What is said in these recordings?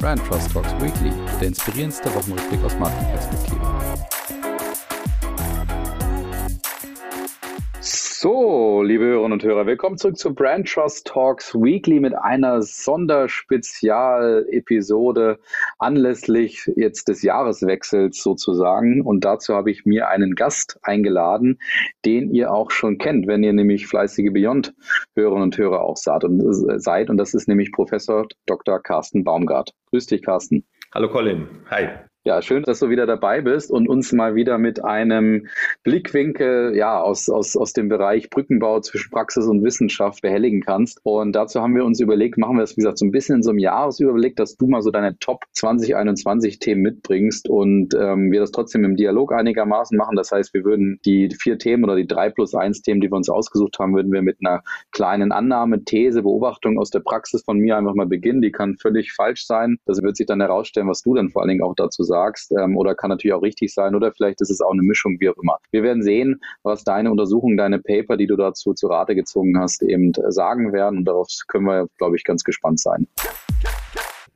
Brand Trust Talks Weekly, der inspirierendste Wochenrückblick aus Markenperspektive. So, liebe Hörerinnen und Hörer, willkommen zurück zu Brand Trust Talks Weekly mit einer Sonderspezial-Episode anlässlich jetzt des Jahreswechsels sozusagen. Und dazu habe ich mir einen Gast eingeladen, den ihr auch schon kennt, wenn ihr nämlich fleißige Beyond-Hörerinnen und Hörer auch seid. Und, äh, seid. und das ist nämlich Professor Dr. Carsten Baumgart. Grüß dich, Carsten. Hallo Colin. Hi. Ja, schön, dass du wieder dabei bist und uns mal wieder mit einem Blickwinkel ja, aus, aus, aus dem Bereich Brückenbau zwischen Praxis und Wissenschaft behelligen kannst. Und dazu haben wir uns überlegt, machen wir das, wie gesagt, so ein bisschen in so einem Jahresüberblick, dass du mal so deine Top 2021 Themen mitbringst und ähm, wir das trotzdem im Dialog einigermaßen machen. Das heißt, wir würden die vier Themen oder die drei plus eins Themen, die wir uns ausgesucht haben, würden wir mit einer kleinen Annahme, These, Beobachtung aus der Praxis von mir einfach mal beginnen. Die kann völlig falsch sein. Das wird sich dann herausstellen, was du dann vor allen Dingen auch dazu sagst sagst, ähm, oder kann natürlich auch richtig sein, oder vielleicht ist es auch eine Mischung, wie auch immer. Wir werden sehen, was deine Untersuchungen, deine Paper, die du dazu zu Rate gezogen hast, eben äh, sagen werden. Und darauf können wir, glaube ich, ganz gespannt sein.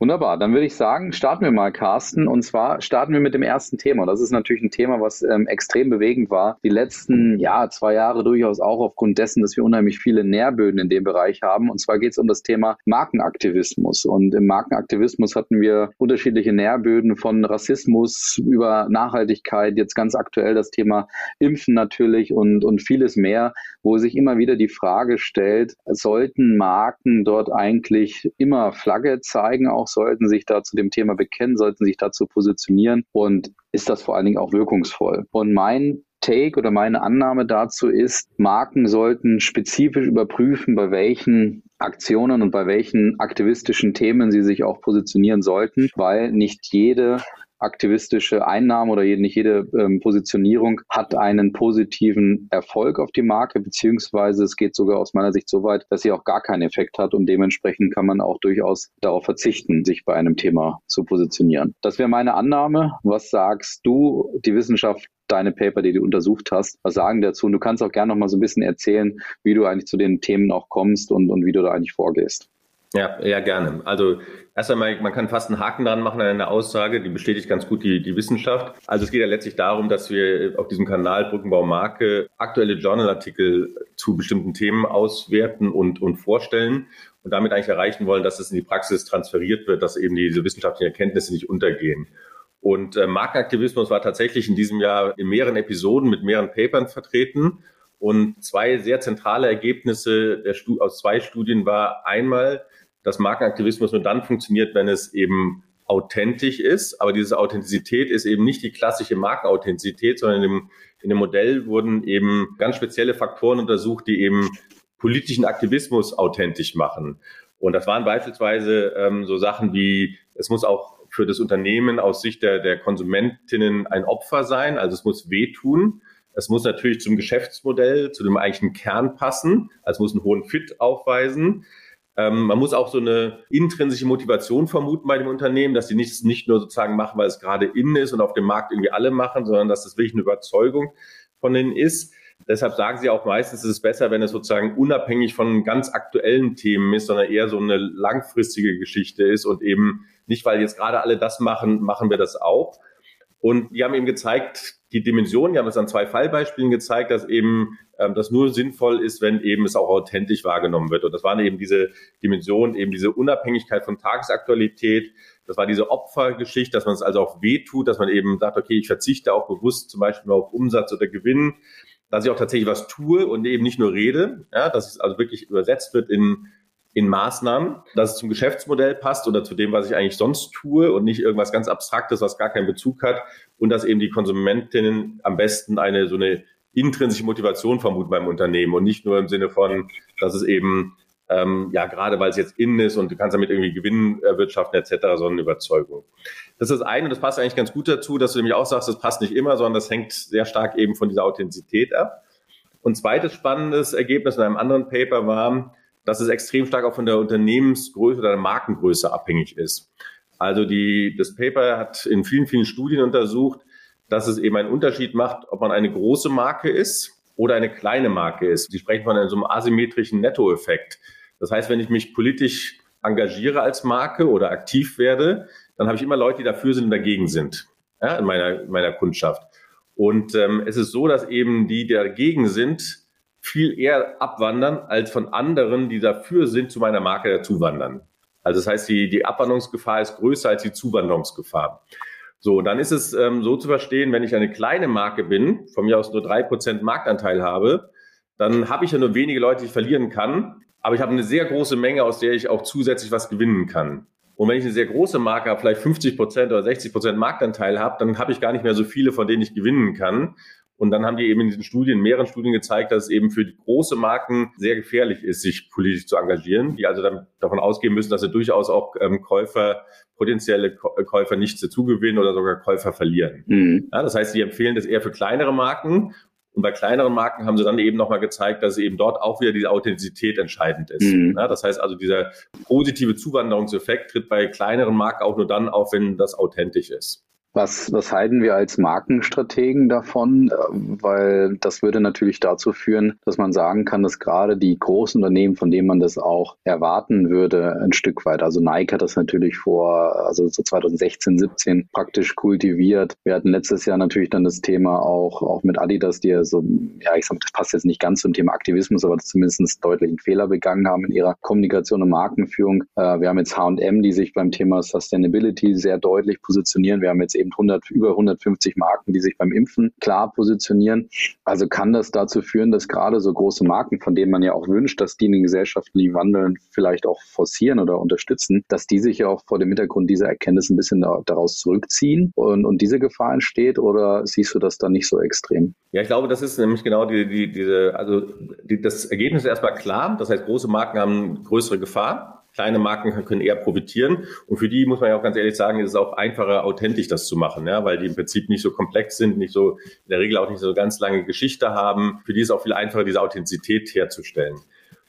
Wunderbar, dann würde ich sagen, starten wir mal, Carsten. Und zwar starten wir mit dem ersten Thema. Das ist natürlich ein Thema, was ähm, extrem bewegend war. Die letzten ja, zwei Jahre durchaus auch aufgrund dessen, dass wir unheimlich viele Nährböden in dem Bereich haben. Und zwar geht es um das Thema Markenaktivismus. Und im Markenaktivismus hatten wir unterschiedliche Nährböden von Rassismus über Nachhaltigkeit, jetzt ganz aktuell das Thema Impfen natürlich und, und vieles mehr, wo sich immer wieder die Frage stellt, sollten Marken dort eigentlich immer Flagge zeigen, auch sollten sich da zu dem Thema bekennen, sollten sich dazu positionieren und ist das vor allen Dingen auch wirkungsvoll. Und mein Take oder meine Annahme dazu ist, Marken sollten spezifisch überprüfen, bei welchen Aktionen und bei welchen aktivistischen Themen sie sich auch positionieren sollten, weil nicht jede aktivistische Einnahme oder nicht jede ähm, Positionierung hat einen positiven Erfolg auf die Marke, beziehungsweise es geht sogar aus meiner Sicht so weit, dass sie auch gar keinen Effekt hat und dementsprechend kann man auch durchaus darauf verzichten, sich bei einem Thema zu positionieren. Das wäre meine Annahme. Was sagst du, die Wissenschaft deine Paper, die du untersucht hast, was sagen dazu? Und du kannst auch gerne noch mal so ein bisschen erzählen, wie du eigentlich zu den Themen auch kommst und, und wie du da eigentlich vorgehst. Ja, ja, gerne. Also erst einmal, man kann fast einen Haken dran machen an einer Aussage, die bestätigt ganz gut die, die Wissenschaft. Also es geht ja letztlich darum, dass wir auf diesem Kanal Brückenbau Marke aktuelle Journalartikel zu bestimmten Themen auswerten und, und vorstellen und damit eigentlich erreichen wollen, dass es in die Praxis transferiert wird, dass eben diese wissenschaftlichen Erkenntnisse nicht untergehen. Und äh, Markenaktivismus war tatsächlich in diesem Jahr in mehreren Episoden mit mehreren Papern vertreten. Und zwei sehr zentrale Ergebnisse der aus zwei Studien war einmal, dass Markenaktivismus nur dann funktioniert, wenn es eben authentisch ist. Aber diese Authentizität ist eben nicht die klassische Markenauthentizität, sondern in dem, in dem Modell wurden eben ganz spezielle Faktoren untersucht, die eben politischen Aktivismus authentisch machen. Und das waren beispielsweise ähm, so Sachen wie, es muss auch für das Unternehmen aus Sicht der, der Konsumentinnen ein Opfer sein, also es muss wehtun. Es muss natürlich zum Geschäftsmodell, zu dem eigentlichen Kern passen, also es muss einen hohen Fit aufweisen. Ähm, man muss auch so eine intrinsische Motivation vermuten bei dem Unternehmen, dass sie nicht, nicht nur sozusagen machen, weil es gerade innen ist und auf dem Markt irgendwie alle machen, sondern dass das wirklich eine Überzeugung von denen ist. Deshalb sagen sie auch meistens, es ist besser, wenn es sozusagen unabhängig von ganz aktuellen Themen ist, sondern eher so eine langfristige Geschichte ist und eben nicht, weil jetzt gerade alle das machen, machen wir das auch. Und die haben eben gezeigt, die Dimension, die haben es an zwei Fallbeispielen gezeigt, dass eben ähm, das nur sinnvoll ist, wenn eben es auch authentisch wahrgenommen wird. Und das waren eben diese Dimension, eben diese Unabhängigkeit von Tagesaktualität. Das war diese Opfergeschichte, dass man es also auch wehtut, dass man eben sagt, okay, ich verzichte auch bewusst zum Beispiel auf Umsatz oder Gewinn, dass ich auch tatsächlich was tue und eben nicht nur rede, ja, dass es also wirklich übersetzt wird in in Maßnahmen, dass es zum Geschäftsmodell passt oder zu dem, was ich eigentlich sonst tue und nicht irgendwas ganz Abstraktes, was gar keinen Bezug hat und dass eben die Konsumentinnen am besten eine so eine intrinsische Motivation vermuten beim Unternehmen und nicht nur im Sinne von, dass es eben ähm, ja gerade weil es jetzt innen ist und du kannst damit irgendwie Gewinn erwirtschaften etc., sondern Überzeugung. Das ist das eine und das passt eigentlich ganz gut dazu, dass du nämlich auch sagst, das passt nicht immer, sondern das hängt sehr stark eben von dieser Authentizität ab. Und zweites spannendes Ergebnis in einem anderen Paper war, dass es extrem stark auch von der Unternehmensgröße oder der Markengröße abhängig ist. Also die, das Paper hat in vielen, vielen Studien untersucht, dass es eben einen Unterschied macht, ob man eine große Marke ist oder eine kleine Marke ist. Sie sprechen von einem so einem asymmetrischen Nettoeffekt. Das heißt, wenn ich mich politisch engagiere als Marke oder aktiv werde, dann habe ich immer Leute, die dafür sind und dagegen sind ja, in meiner, meiner Kundschaft. Und ähm, es ist so, dass eben die, die dagegen sind, viel eher abwandern, als von anderen, die dafür sind, zu meiner Marke dazuwandern. Also das heißt, die, die Abwanderungsgefahr ist größer als die Zuwanderungsgefahr. So, dann ist es ähm, so zu verstehen, wenn ich eine kleine Marke bin, von mir aus nur drei Prozent Marktanteil habe, dann habe ich ja nur wenige Leute, die ich verlieren kann, aber ich habe eine sehr große Menge, aus der ich auch zusätzlich was gewinnen kann. Und wenn ich eine sehr große Marke habe, vielleicht 50 Prozent oder 60 Prozent Marktanteil habe, dann habe ich gar nicht mehr so viele, von denen ich gewinnen kann. Und dann haben die eben in diesen Studien, mehreren Studien gezeigt, dass es eben für die große Marken sehr gefährlich ist, sich politisch zu engagieren, die also dann davon ausgehen müssen, dass sie durchaus auch ähm, Käufer, potenzielle Käufer nicht dazugewinnen oder sogar Käufer verlieren. Mhm. Ja, das heißt, sie empfehlen das eher für kleinere Marken und bei kleineren Marken haben sie dann eben nochmal gezeigt, dass eben dort auch wieder diese Authentizität entscheidend ist. Mhm. Ja, das heißt also, dieser positive Zuwanderungseffekt tritt bei kleineren Marken auch nur dann auf, wenn das authentisch ist. Was, was halten wir als Markenstrategen davon? Weil das würde natürlich dazu führen, dass man sagen kann, dass gerade die großen Unternehmen, von denen man das auch erwarten würde, ein Stück weit. Also Nike hat das natürlich vor, also so 2016, 17 praktisch kultiviert. Wir hatten letztes Jahr natürlich dann das Thema auch, auch mit Adidas, die ja so, ja, ich sag, das passt jetzt nicht ganz zum Thema Aktivismus, aber zumindest deutlichen Fehler begangen haben in ihrer Kommunikation und Markenführung. Äh, wir haben jetzt H&M, die sich beim Thema Sustainability sehr deutlich positionieren. Wir haben jetzt eben 100, über 150 Marken, die sich beim Impfen klar positionieren. Also kann das dazu führen, dass gerade so große Marken, von denen man ja auch wünscht, dass die den gesellschaftlichen Wandel vielleicht auch forcieren oder unterstützen, dass die sich ja auch vor dem Hintergrund dieser Erkenntnis ein bisschen daraus zurückziehen und, und diese Gefahr entsteht? Oder siehst du das dann nicht so extrem? Ja, ich glaube, das ist nämlich genau die, die, diese, also die, das Ergebnis ist erstmal klar. Das heißt, große Marken haben größere Gefahr. Kleine Marken können eher profitieren. Und für die muss man ja auch ganz ehrlich sagen, ist es auch einfacher, authentisch das zu machen, ja, weil die im Prinzip nicht so komplex sind, nicht so, in der Regel auch nicht so ganz lange Geschichte haben. Für die ist es auch viel einfacher, diese Authentizität herzustellen.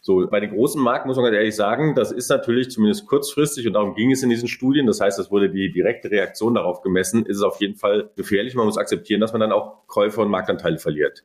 So, bei den großen Marken muss man ganz ehrlich sagen, das ist natürlich zumindest kurzfristig und darum ging es in diesen Studien. Das heißt, es wurde die direkte Reaktion darauf gemessen, ist es auf jeden Fall gefährlich. Man muss akzeptieren, dass man dann auch Käufer und Marktanteile verliert.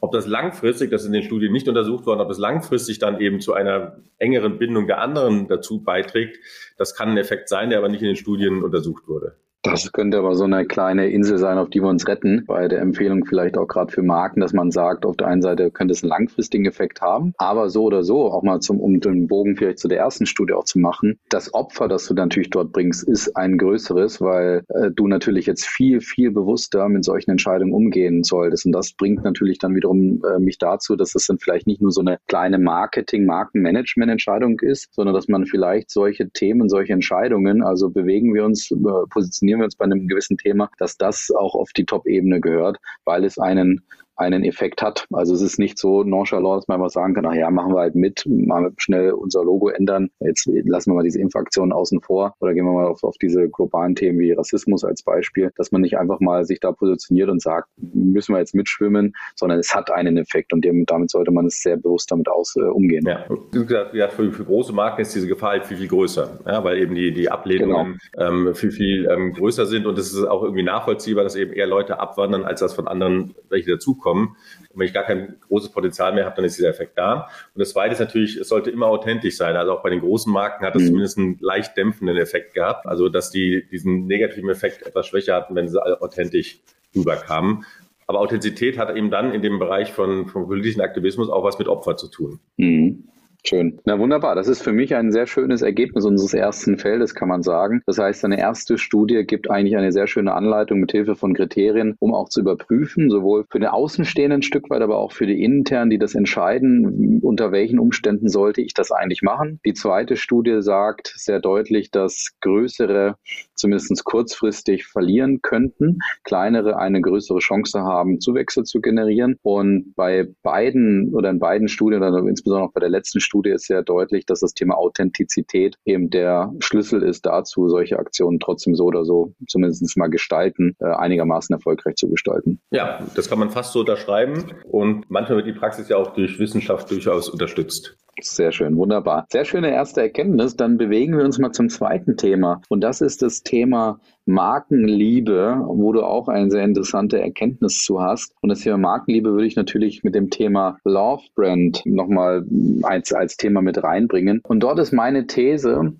Ob das langfristig, das ist in den Studien nicht untersucht worden, ob das langfristig dann eben zu einer engeren Bindung der anderen dazu beiträgt, das kann ein Effekt sein, der aber nicht in den Studien untersucht wurde. Das könnte aber so eine kleine Insel sein, auf die wir uns retten, bei der Empfehlung vielleicht auch gerade für Marken, dass man sagt, auf der einen Seite könnte es einen langfristigen Effekt haben, aber so oder so, auch mal zum, um den Bogen vielleicht zu der ersten Studie auch zu machen, das Opfer, das du natürlich dort bringst, ist ein größeres, weil äh, du natürlich jetzt viel, viel bewusster mit solchen Entscheidungen umgehen solltest. Und das bringt natürlich dann wiederum äh, mich dazu, dass es dann vielleicht nicht nur so eine kleine Marketing-, Markenmanagement-Entscheidung ist, sondern dass man vielleicht solche Themen, solche Entscheidungen, also bewegen wir uns, äh, positionieren positionieren wir uns bei einem gewissen Thema, dass das auch auf die Top-Ebene gehört, weil es einen einen Effekt hat. Also es ist nicht so nonchalant, dass man einfach sagen kann, ach ja, machen wir halt mit, mal schnell unser Logo ändern. Jetzt lassen wir mal diese Impfaktionen außen vor oder gehen wir mal auf, auf diese globalen Themen wie Rassismus als Beispiel, dass man nicht einfach mal sich da positioniert und sagt, müssen wir jetzt mitschwimmen, sondern es hat einen Effekt und damit sollte man es sehr bewusst damit aus, äh, umgehen. Ja, ja für, für, große Marken ist diese Gefahr halt viel, viel größer, ja, weil eben die, die Ablehnungen genau. ähm, viel, viel ähm, größer sind und es ist auch irgendwie nachvollziehbar, dass eben eher Leute abwandern, als dass von anderen welche dazukommen kommen. Und wenn ich gar kein großes Potenzial mehr habe, dann ist dieser Effekt da. Und das Zweite ist natürlich, es sollte immer authentisch sein. Also auch bei den großen Marken hat es mhm. zumindest einen leicht dämpfenden Effekt gehabt. Also dass die diesen negativen Effekt etwas schwächer hatten, wenn sie authentisch rüberkamen. Aber Authentizität hat eben dann in dem Bereich von, von politischen Aktivismus auch was mit Opfer zu tun. Mhm. Schön. Na wunderbar. Das ist für mich ein sehr schönes Ergebnis unseres ersten Feldes, kann man sagen. Das heißt, eine erste Studie gibt eigentlich eine sehr schöne Anleitung mit Hilfe von Kriterien, um auch zu überprüfen, sowohl für den Außenstehenden ein Stück weit, aber auch für die Internen, die das entscheiden, unter welchen Umständen sollte ich das eigentlich machen. Die zweite Studie sagt sehr deutlich, dass größere zumindest kurzfristig verlieren könnten, kleinere eine größere Chance haben, Zuwächse zu generieren. Und bei beiden oder in beiden Studien, oder insbesondere auch bei der letzten Studie ist sehr deutlich, dass das Thema Authentizität eben der Schlüssel ist dazu, solche Aktionen trotzdem so oder so zumindest mal gestalten, äh, einigermaßen erfolgreich zu gestalten. Ja, das kann man fast so unterschreiben. Und manchmal wird die Praxis ja auch durch Wissenschaft durchaus unterstützt. Sehr schön, wunderbar. Sehr schöne erste Erkenntnis. Dann bewegen wir uns mal zum zweiten Thema. Und das ist das Thema Markenliebe, wo du auch eine sehr interessante Erkenntnis zu hast. Und das Thema Markenliebe würde ich natürlich mit dem Thema Love Brand nochmal als, als Thema mit reinbringen. Und dort ist meine These,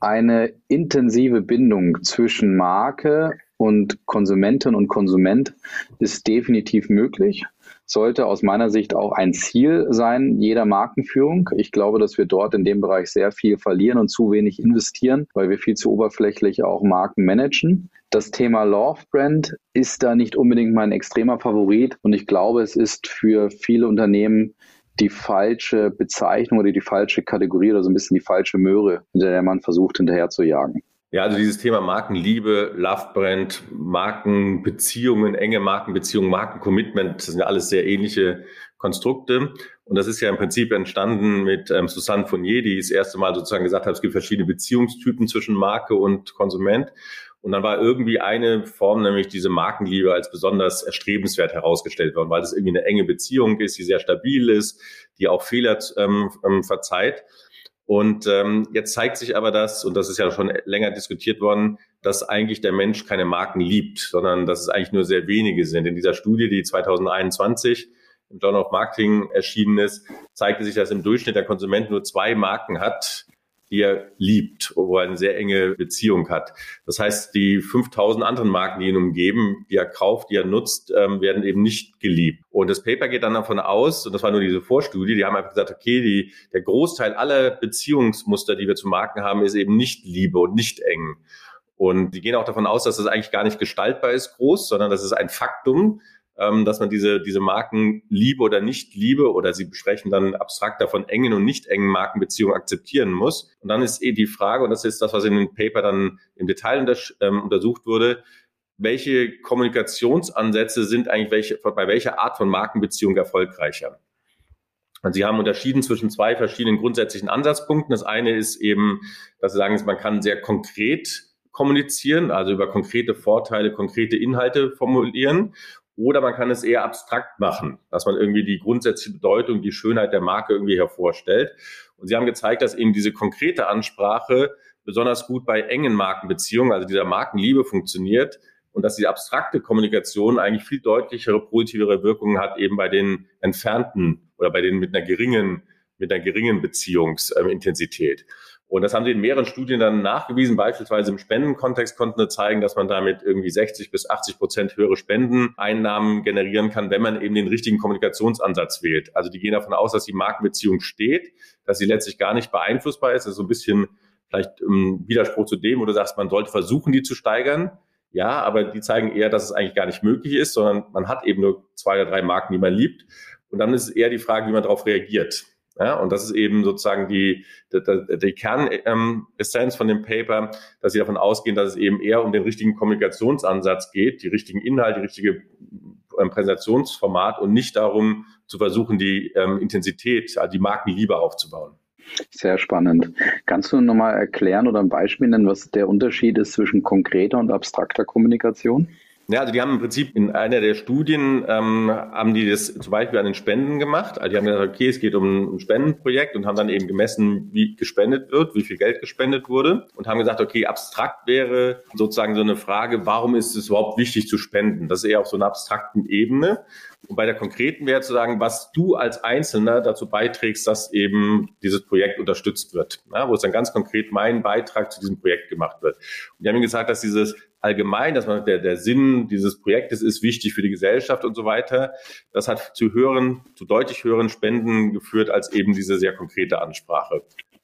eine intensive Bindung zwischen Marke und Konsumentin und Konsument ist definitiv möglich sollte aus meiner Sicht auch ein Ziel sein, jeder Markenführung. Ich glaube, dass wir dort in dem Bereich sehr viel verlieren und zu wenig investieren, weil wir viel zu oberflächlich auch Marken managen. Das Thema Love Brand ist da nicht unbedingt mein extremer Favorit und ich glaube, es ist für viele Unternehmen die falsche Bezeichnung oder die falsche Kategorie oder so ein bisschen die falsche Möhre, hinter der man versucht hinterher zu jagen. Ja, also dieses Thema Markenliebe, Lovebrand, Markenbeziehungen, enge Markenbeziehungen, Markencommitment, das sind ja alles sehr ähnliche Konstrukte. Und das ist ja im Prinzip entstanden mit ähm, Susanne Fournier, die das erste Mal sozusagen gesagt hat, es gibt verschiedene Beziehungstypen zwischen Marke und Konsument. Und dann war irgendwie eine Form, nämlich diese Markenliebe, als besonders erstrebenswert herausgestellt worden, weil das irgendwie eine enge Beziehung ist, die sehr stabil ist, die auch Fehler ähm, ähm verzeiht. Und ähm, jetzt zeigt sich aber das, und das ist ja schon länger diskutiert worden, dass eigentlich der Mensch keine Marken liebt, sondern dass es eigentlich nur sehr wenige sind. In dieser Studie, die 2021 im Journal of Marketing erschienen ist, zeigte sich, dass im Durchschnitt der Konsument nur zwei Marken hat, die er liebt, wo er eine sehr enge Beziehung hat. Das heißt, die 5000 anderen Marken, die ihn umgeben, die er kauft, die er nutzt, ähm, werden eben nicht geliebt. Und das Paper geht dann davon aus, und das war nur diese Vorstudie, die haben einfach gesagt, okay, die, der Großteil aller Beziehungsmuster, die wir zu Marken haben, ist eben nicht Liebe und nicht eng. Und die gehen auch davon aus, dass das eigentlich gar nicht gestaltbar ist groß, sondern das ist ein Faktum, ähm, dass man diese, diese Marken liebe oder nicht liebe oder sie besprechen dann abstrakter von engen und nicht engen Markenbeziehungen akzeptieren muss. Und dann ist eh die Frage, und das ist das, was in dem Paper dann im Detail unter, ähm, untersucht wurde, welche Kommunikationsansätze sind eigentlich welche, bei welcher Art von Markenbeziehung erfolgreicher? Und Sie haben unterschieden zwischen zwei verschiedenen grundsätzlichen Ansatzpunkten. Das eine ist eben, dass Sie sagen, man kann sehr konkret kommunizieren, also über konkrete Vorteile, konkrete Inhalte formulieren. Oder man kann es eher abstrakt machen, dass man irgendwie die grundsätzliche Bedeutung, die Schönheit der Marke irgendwie hervorstellt. Und Sie haben gezeigt, dass eben diese konkrete Ansprache besonders gut bei engen Markenbeziehungen, also dieser Markenliebe funktioniert und dass die abstrakte Kommunikation eigentlich viel deutlichere, positivere Wirkungen hat eben bei den entfernten oder bei denen mit einer geringen, mit einer geringen Beziehungsintensität. Und das haben sie in mehreren Studien dann nachgewiesen. Beispielsweise im Spendenkontext konnten sie zeigen, dass man damit irgendwie 60 bis 80 Prozent höhere Spendeneinnahmen generieren kann, wenn man eben den richtigen Kommunikationsansatz wählt. Also die gehen davon aus, dass die Markenbeziehung steht, dass sie letztlich gar nicht beeinflussbar ist. Das ist so ein bisschen vielleicht im Widerspruch zu dem, wo du sagst, man sollte versuchen, die zu steigern. Ja, aber die zeigen eher, dass es eigentlich gar nicht möglich ist, sondern man hat eben nur zwei oder drei Marken, die man liebt. Und dann ist es eher die Frage, wie man darauf reagiert. Ja, und das ist eben sozusagen die, die, die Kernessenz von dem Paper, dass sie davon ausgehen, dass es eben eher um den richtigen Kommunikationsansatz geht, die richtigen Inhalte, die richtige ähm, Präsentationsformat und nicht darum zu versuchen, die ähm, Intensität, also die Markenliebe aufzubauen. Sehr spannend. Kannst du nochmal erklären oder ein Beispiel nennen, was der Unterschied ist zwischen konkreter und abstrakter Kommunikation? Ja, also die haben im Prinzip in einer der Studien, ähm, haben die das zum Beispiel an den Spenden gemacht. Also die haben gesagt, okay, es geht um ein Spendenprojekt und haben dann eben gemessen, wie gespendet wird, wie viel Geld gespendet wurde und haben gesagt, okay, abstrakt wäre sozusagen so eine Frage, warum ist es überhaupt wichtig zu spenden? Das ist eher auf so einer abstrakten Ebene. Und bei der konkreten wäre zu sagen, was du als Einzelner dazu beiträgst, dass eben dieses Projekt unterstützt wird. Ja, wo es dann ganz konkret mein Beitrag zu diesem Projekt gemacht wird. Und die haben gesagt, dass dieses allgemein, dass man der, der Sinn dieses Projektes ist wichtig für die Gesellschaft und so weiter. Das hat zu höheren, zu deutlich höheren Spenden geführt als eben diese sehr konkrete Ansprache.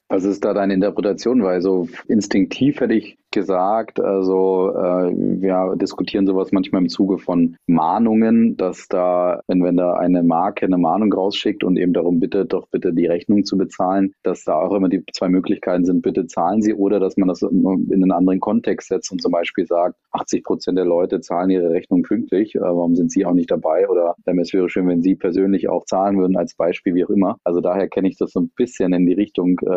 Was ist da deine Interpretation? Weil so instinktiv hätte ich gesagt. Also äh, wir diskutieren sowas manchmal im Zuge von Mahnungen, dass da, wenn, wenn da eine Marke eine Mahnung rausschickt und eben darum bittet, doch bitte die Rechnung zu bezahlen, dass da auch immer die zwei Möglichkeiten sind, bitte zahlen Sie oder dass man das in einen anderen Kontext setzt und zum Beispiel sagt, 80 Prozent der Leute zahlen ihre Rechnung pünktlich, äh, warum sind Sie auch nicht dabei? Oder ähm, es wäre schön, wenn Sie persönlich auch zahlen würden als Beispiel, wie auch immer. Also daher kenne ich das so ein bisschen in die Richtung, äh,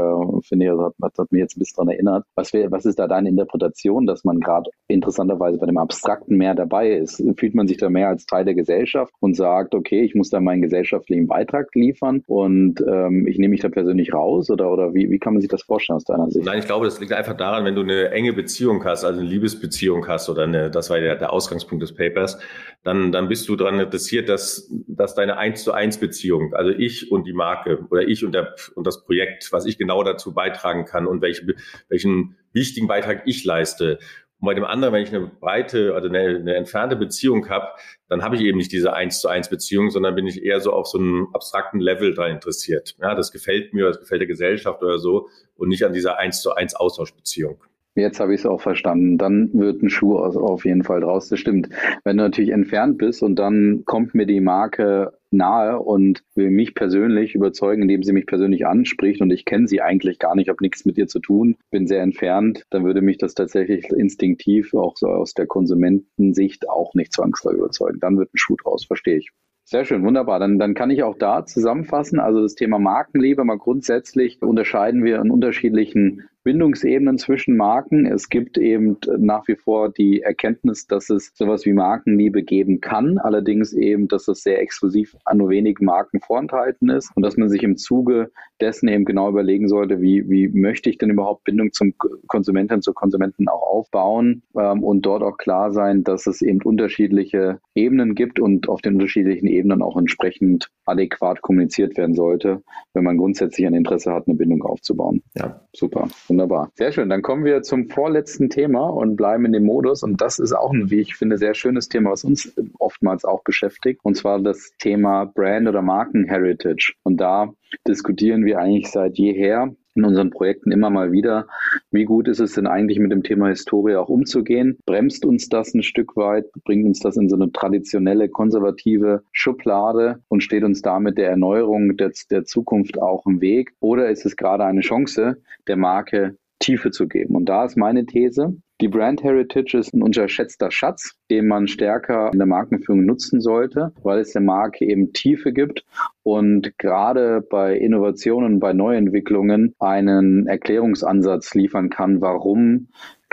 finde ich, das hat, hat mich jetzt ein bisschen daran erinnert. Was, wär, was ist da deine Interpretation, dass man gerade interessanterweise bei dem Abstrakten mehr dabei ist? Fühlt man sich da mehr als Teil der Gesellschaft und sagt, okay, ich muss da meinen gesellschaftlichen Beitrag liefern und ähm, ich nehme mich da persönlich raus oder, oder wie, wie kann man sich das vorstellen aus deiner Sicht? Nein, ich glaube, das liegt einfach daran, wenn du eine enge Beziehung hast, also eine Liebesbeziehung hast oder eine, das war der, der Ausgangspunkt des Papers, dann, dann bist du daran interessiert, dass, dass deine eins zu eins Beziehung, also ich und die Marke oder ich und, der, und das Projekt, was ich genau dazu beitragen kann und welche, welchen wichtigen Beitrag ich leiste. Und bei dem anderen, wenn ich eine breite, also eine, eine entfernte Beziehung habe, dann habe ich eben nicht diese eins zu eins Beziehung, sondern bin ich eher so auf so einem abstrakten Level da interessiert. Ja, das gefällt mir, das gefällt der Gesellschaft oder so und nicht an dieser eins zu eins Austauschbeziehung. Jetzt habe ich es auch verstanden. Dann wird ein Schuh auf jeden Fall draus. Das stimmt. Wenn du natürlich entfernt bist und dann kommt mir die Marke nahe und will mich persönlich überzeugen, indem sie mich persönlich anspricht und ich kenne sie eigentlich gar nicht, habe nichts mit ihr zu tun, bin sehr entfernt, dann würde mich das tatsächlich instinktiv auch so aus der Konsumentensicht auch nicht zwangsläufig überzeugen. Dann wird ein Schuh draus, verstehe ich. Sehr schön, wunderbar. Dann, dann kann ich auch da zusammenfassen. Also das Thema Markenliebe, mal grundsätzlich unterscheiden wir in unterschiedlichen Bindungsebenen zwischen Marken. Es gibt eben nach wie vor die Erkenntnis, dass es sowas wie Markenliebe geben kann, allerdings eben, dass es sehr exklusiv an nur wenigen Marken vorenthalten ist und dass man sich im Zuge dessen eben genau überlegen sollte, wie, wie möchte ich denn überhaupt Bindung zum Konsumenten, zur Konsumenten auch aufbauen ähm, und dort auch klar sein, dass es eben unterschiedliche Ebenen gibt und auf den unterschiedlichen Ebenen auch entsprechend adäquat kommuniziert werden sollte, wenn man grundsätzlich ein Interesse hat, eine Bindung aufzubauen. Ja, super. Wunderbar. Sehr schön. Dann kommen wir zum vorletzten Thema und bleiben in dem Modus. Und das ist auch ein, wie ich finde, sehr schönes Thema, was uns oftmals auch beschäftigt. Und zwar das Thema Brand oder Marken-Heritage. Und da diskutieren wir eigentlich seit jeher in unseren Projekten immer mal wieder. Wie gut ist es denn eigentlich mit dem Thema Historie auch umzugehen? Bremst uns das ein Stück weit? Bringt uns das in so eine traditionelle, konservative Schublade und steht uns damit der Erneuerung der, der Zukunft auch im Weg? Oder ist es gerade eine Chance, der Marke Tiefe zu geben? Und da ist meine These, die Brand Heritage ist ein unterschätzter Schatz, den man stärker in der Markenführung nutzen sollte, weil es der Marke eben Tiefe gibt und gerade bei Innovationen, bei Neuentwicklungen einen Erklärungsansatz liefern kann, warum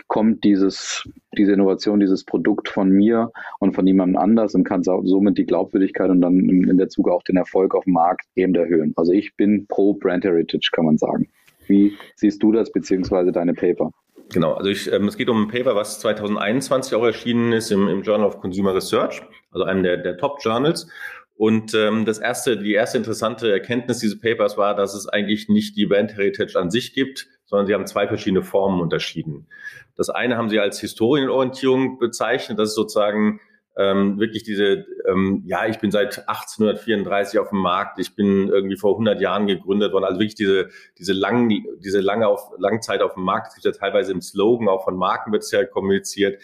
kommt dieses, diese Innovation, dieses Produkt von mir und von niemandem anders und kann somit die Glaubwürdigkeit und dann in der Zuge auch den Erfolg auf dem Markt eben erhöhen. Also ich bin pro Brand Heritage, kann man sagen. Wie siehst du das, beziehungsweise deine Paper? Genau, also ich, ähm, es geht um ein Paper, was 2021 auch erschienen ist im, im Journal of Consumer Research, also einem der, der Top-Journals. Und ähm, das erste, die erste interessante Erkenntnis dieses Papers war, dass es eigentlich nicht die Brand Heritage an sich gibt, sondern sie haben zwei verschiedene Formen unterschieden. Das eine haben sie als Historienorientierung bezeichnet, das ist sozusagen ähm, wirklich diese, ähm, ja, ich bin seit 1834 auf dem Markt, ich bin irgendwie vor 100 Jahren gegründet worden, also wirklich diese, diese langen, diese lange auf, lange Zeit auf dem Markt, es gibt ja teilweise im Slogan, auch von Marken wird es ja kommuniziert.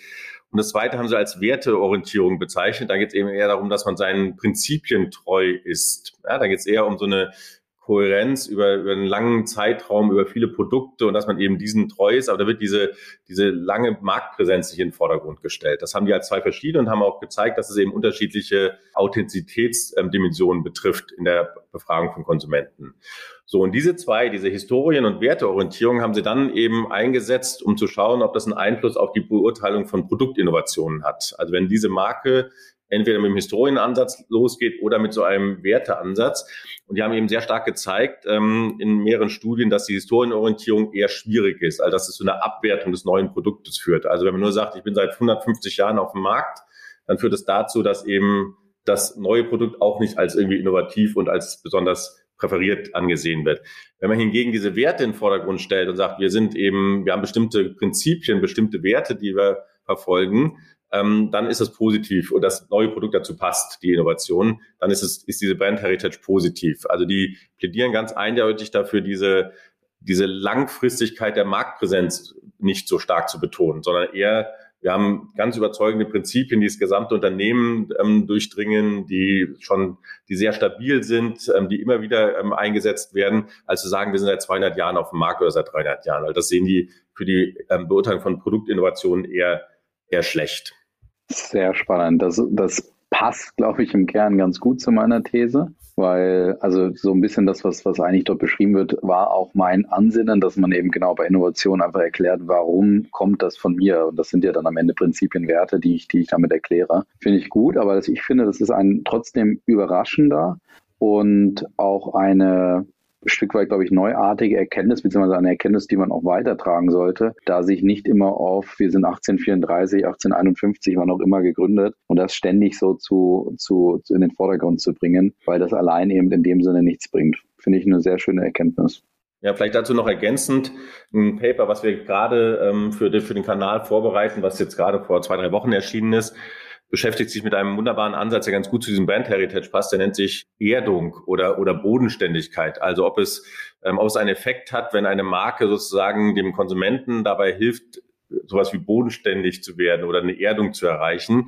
Und das zweite haben sie als Werteorientierung bezeichnet. Da geht es eben eher darum, dass man seinen Prinzipien treu ist. Ja, da geht es eher um so eine Kohärenz über, über einen langen Zeitraum, über viele Produkte und dass man eben diesen treu ist. Aber da wird diese, diese lange Marktpräsenz nicht in den Vordergrund gestellt. Das haben die als zwei verschiedene und haben auch gezeigt, dass es eben unterschiedliche Authentizitätsdimensionen betrifft in der Befragung von Konsumenten. So, und diese zwei, diese Historien- und Werteorientierung haben sie dann eben eingesetzt, um zu schauen, ob das einen Einfluss auf die Beurteilung von Produktinnovationen hat. Also wenn diese Marke entweder mit dem Historienansatz losgeht oder mit so einem Werteansatz. Und die haben eben sehr stark gezeigt ähm, in mehreren Studien, dass die Historienorientierung eher schwierig ist, also dass es zu einer Abwertung des neuen Produktes führt. Also wenn man nur sagt, ich bin seit 150 Jahren auf dem Markt, dann führt es dazu, dass eben das neue Produkt auch nicht als irgendwie innovativ und als besonders präferiert angesehen wird. Wenn man hingegen diese Werte in den Vordergrund stellt und sagt, wir sind eben, wir haben bestimmte Prinzipien, bestimmte Werte, die wir verfolgen, ähm, dann ist es positiv und das neue Produkt dazu passt, die Innovation, dann ist es, ist diese Brand Heritage positiv. Also die plädieren ganz eindeutig dafür, diese, diese Langfristigkeit der Marktpräsenz nicht so stark zu betonen, sondern eher wir haben ganz überzeugende Prinzipien, die das gesamte Unternehmen ähm, durchdringen, die schon, die sehr stabil sind, ähm, die immer wieder ähm, eingesetzt werden, als zu sagen, wir sind seit 200 Jahren auf dem Markt oder seit 300 Jahren. Weil das sehen die für die ähm, Beurteilung von Produktinnovationen eher eher schlecht. Sehr spannend. Das, das passt, glaube ich, im Kern ganz gut zu meiner These. weil also so ein bisschen das, was, was eigentlich dort beschrieben wird, war auch mein Ansinnen, dass man eben genau bei Innovation einfach erklärt, warum kommt das von mir? Und das sind ja dann am Ende Prinzipien, Werte, die ich, die ich damit erkläre. Finde ich gut, aber ich finde, das ist ein trotzdem überraschender und auch eine Stück weit, glaube ich, neuartige Erkenntnis, beziehungsweise eine Erkenntnis, die man auch weitertragen sollte, da sich nicht immer auf, wir sind 1834, 1851, wann auch immer gegründet und das ständig so zu, zu, zu in den Vordergrund zu bringen, weil das allein eben in dem Sinne nichts bringt. Finde ich eine sehr schöne Erkenntnis. Ja, vielleicht dazu noch ergänzend ein Paper, was wir gerade ähm, für, für den Kanal vorbereiten, was jetzt gerade vor zwei, drei Wochen erschienen ist, beschäftigt sich mit einem wunderbaren Ansatz, der ganz gut zu diesem Brand Heritage passt. Der nennt sich Erdung oder, oder Bodenständigkeit. Also ob es, ähm, ob es einen Effekt hat, wenn eine Marke sozusagen dem Konsumenten dabei hilft, sowas wie bodenständig zu werden oder eine Erdung zu erreichen.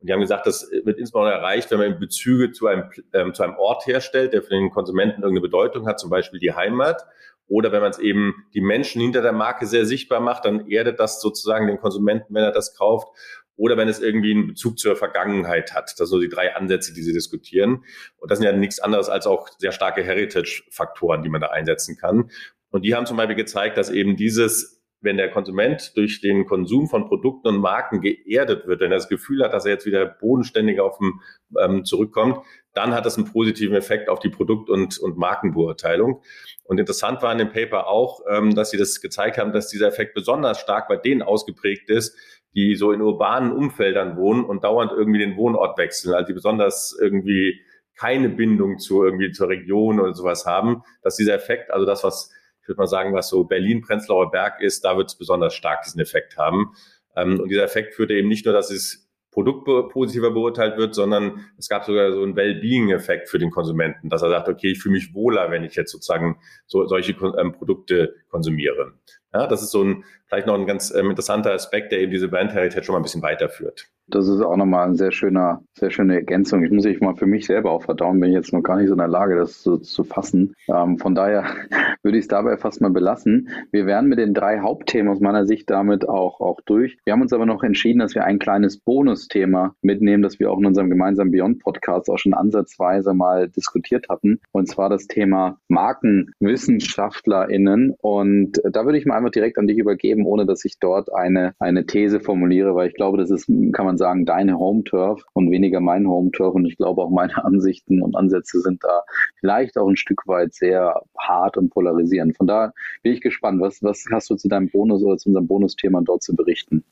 Und die haben gesagt, das wird insbesondere erreicht, wenn man Bezüge zu einem, ähm, zu einem Ort herstellt, der für den Konsumenten irgendeine Bedeutung hat, zum Beispiel die Heimat. Oder wenn man es eben die Menschen hinter der Marke sehr sichtbar macht, dann erdet das sozusagen den Konsumenten, wenn er das kauft oder wenn es irgendwie einen Bezug zur Vergangenheit hat. Das sind so die drei Ansätze, die sie diskutieren. Und das sind ja nichts anderes als auch sehr starke Heritage-Faktoren, die man da einsetzen kann. Und die haben zum Beispiel gezeigt, dass eben dieses wenn der Konsument durch den Konsum von Produkten und Marken geerdet wird, wenn er das Gefühl hat, dass er jetzt wieder bodenständig auf dem ähm, zurückkommt, dann hat das einen positiven Effekt auf die Produkt- und, und Markenbeurteilung. Und interessant war in dem Paper auch, ähm, dass sie das gezeigt haben, dass dieser Effekt besonders stark bei denen ausgeprägt ist, die so in urbanen Umfeldern wohnen und dauernd irgendwie den Wohnort wechseln, also die besonders irgendwie keine Bindung zu irgendwie zur Region oder sowas haben, dass dieser Effekt, also das, was ich würde mal sagen, was so Berlin-Prenzlauer Berg ist, da wird es besonders stark diesen Effekt haben. Ähm, und dieser Effekt führte eben nicht nur, dass es Produkt positiver beurteilt wird, sondern es gab sogar so einen Well-Being-Effekt für den Konsumenten, dass er sagt, okay, ich fühle mich wohler, wenn ich jetzt sozusagen so, solche ähm, Produkte konsumiere. Ja, das ist so ein, vielleicht noch ein ganz ähm, interessanter Aspekt, der eben diese Brand Heritage schon mal ein bisschen weiterführt. Das ist auch nochmal eine sehr schöner, sehr schöne Ergänzung. Ich muss ich mal für mich selber auch verdauen, bin ich jetzt noch gar nicht so in der Lage, das zu, zu fassen. Ähm, von daher würde ich es dabei fast mal belassen. Wir wären mit den drei Hauptthemen aus meiner Sicht damit auch, auch durch. Wir haben uns aber noch entschieden, dass wir ein kleines Bonusthema mitnehmen, das wir auch in unserem gemeinsamen Beyond Podcast auch schon ansatzweise mal diskutiert hatten. Und zwar das Thema MarkenwissenschaftlerInnen. Und da würde ich mal einfach direkt an dich übergeben, ohne dass ich dort eine, eine These formuliere, weil ich glaube, das ist, kann man man sagen, deine Home-Turf und weniger mein Home-Turf. Und ich glaube auch meine Ansichten und Ansätze sind da vielleicht auch ein Stück weit sehr hart und polarisierend. Von daher bin ich gespannt, was, was hast du zu deinem Bonus oder zu unserem Bonusthema dort zu berichten?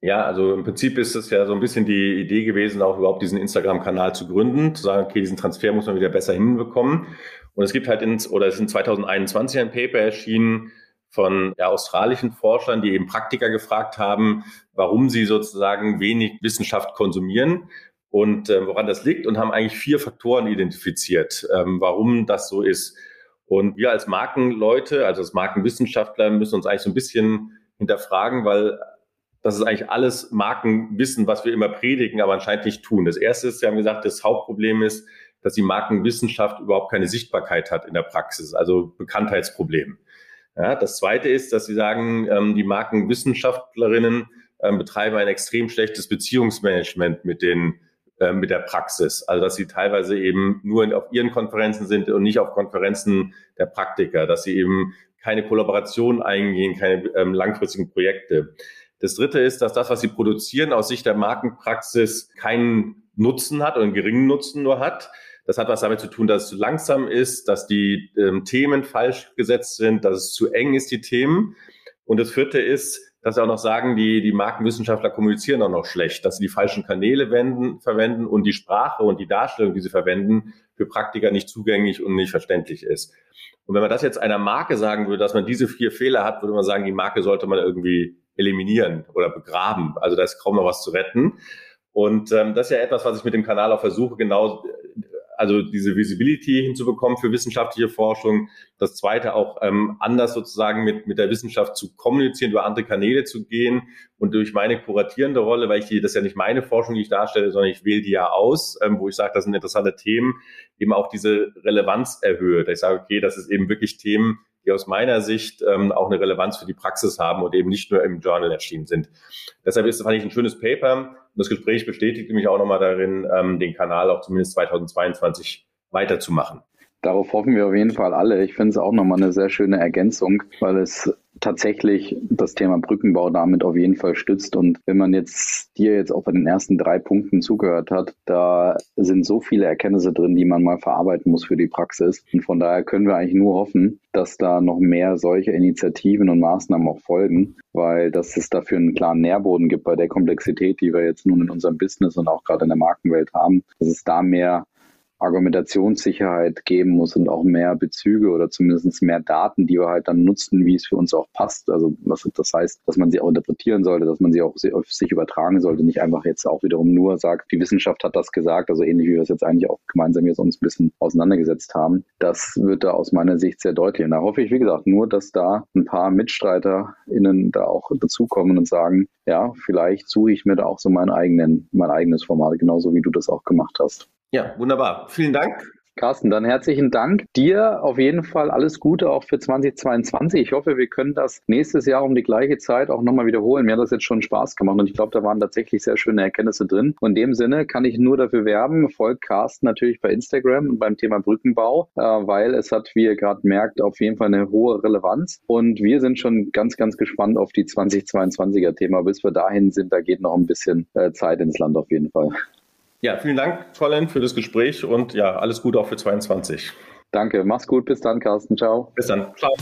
Ja, also im Prinzip ist es ja so ein bisschen die Idee gewesen, auch überhaupt diesen Instagram-Kanal zu gründen, zu sagen, okay, diesen Transfer muss man wieder besser hinbekommen. Und es gibt halt ins, oder es ist in 2021 ein Paper erschienen, von ja, australischen Forschern, die eben Praktiker gefragt haben, warum sie sozusagen wenig Wissenschaft konsumieren und äh, woran das liegt und haben eigentlich vier Faktoren identifiziert, ähm, warum das so ist. Und wir als Markenleute, also als Markenwissenschaftler, müssen uns eigentlich so ein bisschen hinterfragen, weil das ist eigentlich alles Markenwissen, was wir immer predigen, aber anscheinend nicht tun. Das erste ist, wir haben gesagt, das Hauptproblem ist, dass die Markenwissenschaft überhaupt keine Sichtbarkeit hat in der Praxis, also Bekanntheitsproblem. Ja, das Zweite ist, dass Sie sagen, ähm, die Markenwissenschaftlerinnen ähm, betreiben ein extrem schlechtes Beziehungsmanagement mit den äh, mit der Praxis. Also dass sie teilweise eben nur auf ihren Konferenzen sind und nicht auf Konferenzen der Praktiker, dass sie eben keine Kollaboration eingehen, keine ähm, langfristigen Projekte. Das Dritte ist, dass das, was sie produzieren, aus Sicht der Markenpraxis keinen Nutzen hat oder einen geringen Nutzen nur hat. Das hat was damit zu tun, dass es zu langsam ist, dass die ähm, Themen falsch gesetzt sind, dass es zu eng ist, die Themen. Und das vierte ist, dass sie auch noch sagen, die, die Markenwissenschaftler kommunizieren auch noch schlecht, dass sie die falschen Kanäle wenden, verwenden und die Sprache und die Darstellung, die sie verwenden, für Praktiker nicht zugänglich und nicht verständlich ist. Und wenn man das jetzt einer Marke sagen würde, dass man diese vier Fehler hat, würde man sagen, die Marke sollte man irgendwie eliminieren oder begraben. Also da ist kaum noch was zu retten. Und ähm, das ist ja etwas, was ich mit dem Kanal auch versuche, genau also diese Visibility hinzubekommen für wissenschaftliche Forschung. Das zweite auch ähm, anders sozusagen mit, mit der Wissenschaft zu kommunizieren, über andere Kanäle zu gehen und durch meine kuratierende Rolle, weil ich die, das ist ja nicht meine Forschung, die ich darstelle, sondern ich wähle die ja aus, ähm, wo ich sage, das sind interessante Themen, eben auch diese Relevanz erhöht. Ich sage, okay, das ist eben wirklich Themen, die aus meiner Sicht ähm, auch eine Relevanz für die Praxis haben und eben nicht nur im Journal erschienen sind. Deshalb ist, fand ich ein schönes Paper. Und das Gespräch bestätigte mich auch nochmal darin, ähm, den Kanal auch zumindest 2022 weiterzumachen. Darauf hoffen wir auf jeden Fall alle. Ich finde es auch nochmal eine sehr schöne Ergänzung, weil es tatsächlich das Thema Brückenbau damit auf jeden Fall stützt. Und wenn man jetzt dir jetzt auch bei den ersten drei Punkten zugehört hat, da sind so viele Erkenntnisse drin, die man mal verarbeiten muss für die Praxis. Und von daher können wir eigentlich nur hoffen, dass da noch mehr solche Initiativen und Maßnahmen auch folgen, weil dass es dafür einen klaren Nährboden gibt bei der Komplexität, die wir jetzt nun in unserem Business und auch gerade in der Markenwelt haben, dass es da mehr Argumentationssicherheit geben muss und auch mehr Bezüge oder zumindest mehr Daten, die wir halt dann nutzen, wie es für uns auch passt. Also was das heißt, dass man sie auch interpretieren sollte, dass man sie auch auf sich übertragen sollte, nicht einfach jetzt auch wiederum nur sagt, die Wissenschaft hat das gesagt, also ähnlich wie wir es jetzt eigentlich auch gemeinsam jetzt uns ein bisschen auseinandergesetzt haben. Das wird da aus meiner Sicht sehr deutlich. Und da hoffe ich, wie gesagt, nur, dass da ein paar MitstreiterInnen da auch dazukommen und sagen, ja, vielleicht suche ich mir da auch so mein eigenen, mein eigenes Format, genauso wie du das auch gemacht hast. Ja, wunderbar. Vielen Dank. Carsten, dann herzlichen Dank. Dir auf jeden Fall alles Gute auch für 2022. Ich hoffe, wir können das nächstes Jahr um die gleiche Zeit auch nochmal wiederholen. Mir hat das jetzt schon Spaß gemacht und ich glaube, da waren tatsächlich sehr schöne Erkenntnisse drin. Und in dem Sinne kann ich nur dafür werben, folgt Carsten natürlich bei Instagram und beim Thema Brückenbau, äh, weil es hat, wie ihr gerade merkt, auf jeden Fall eine hohe Relevanz. Und wir sind schon ganz, ganz gespannt auf die 2022er Thema. Bis wir dahin sind, da geht noch ein bisschen äh, Zeit ins Land auf jeden Fall. Ja, vielen Dank, Fräulein, für das Gespräch und ja, alles Gute auch für 22. Danke, mach's gut, bis dann, Carsten, ciao. Bis dann, ciao.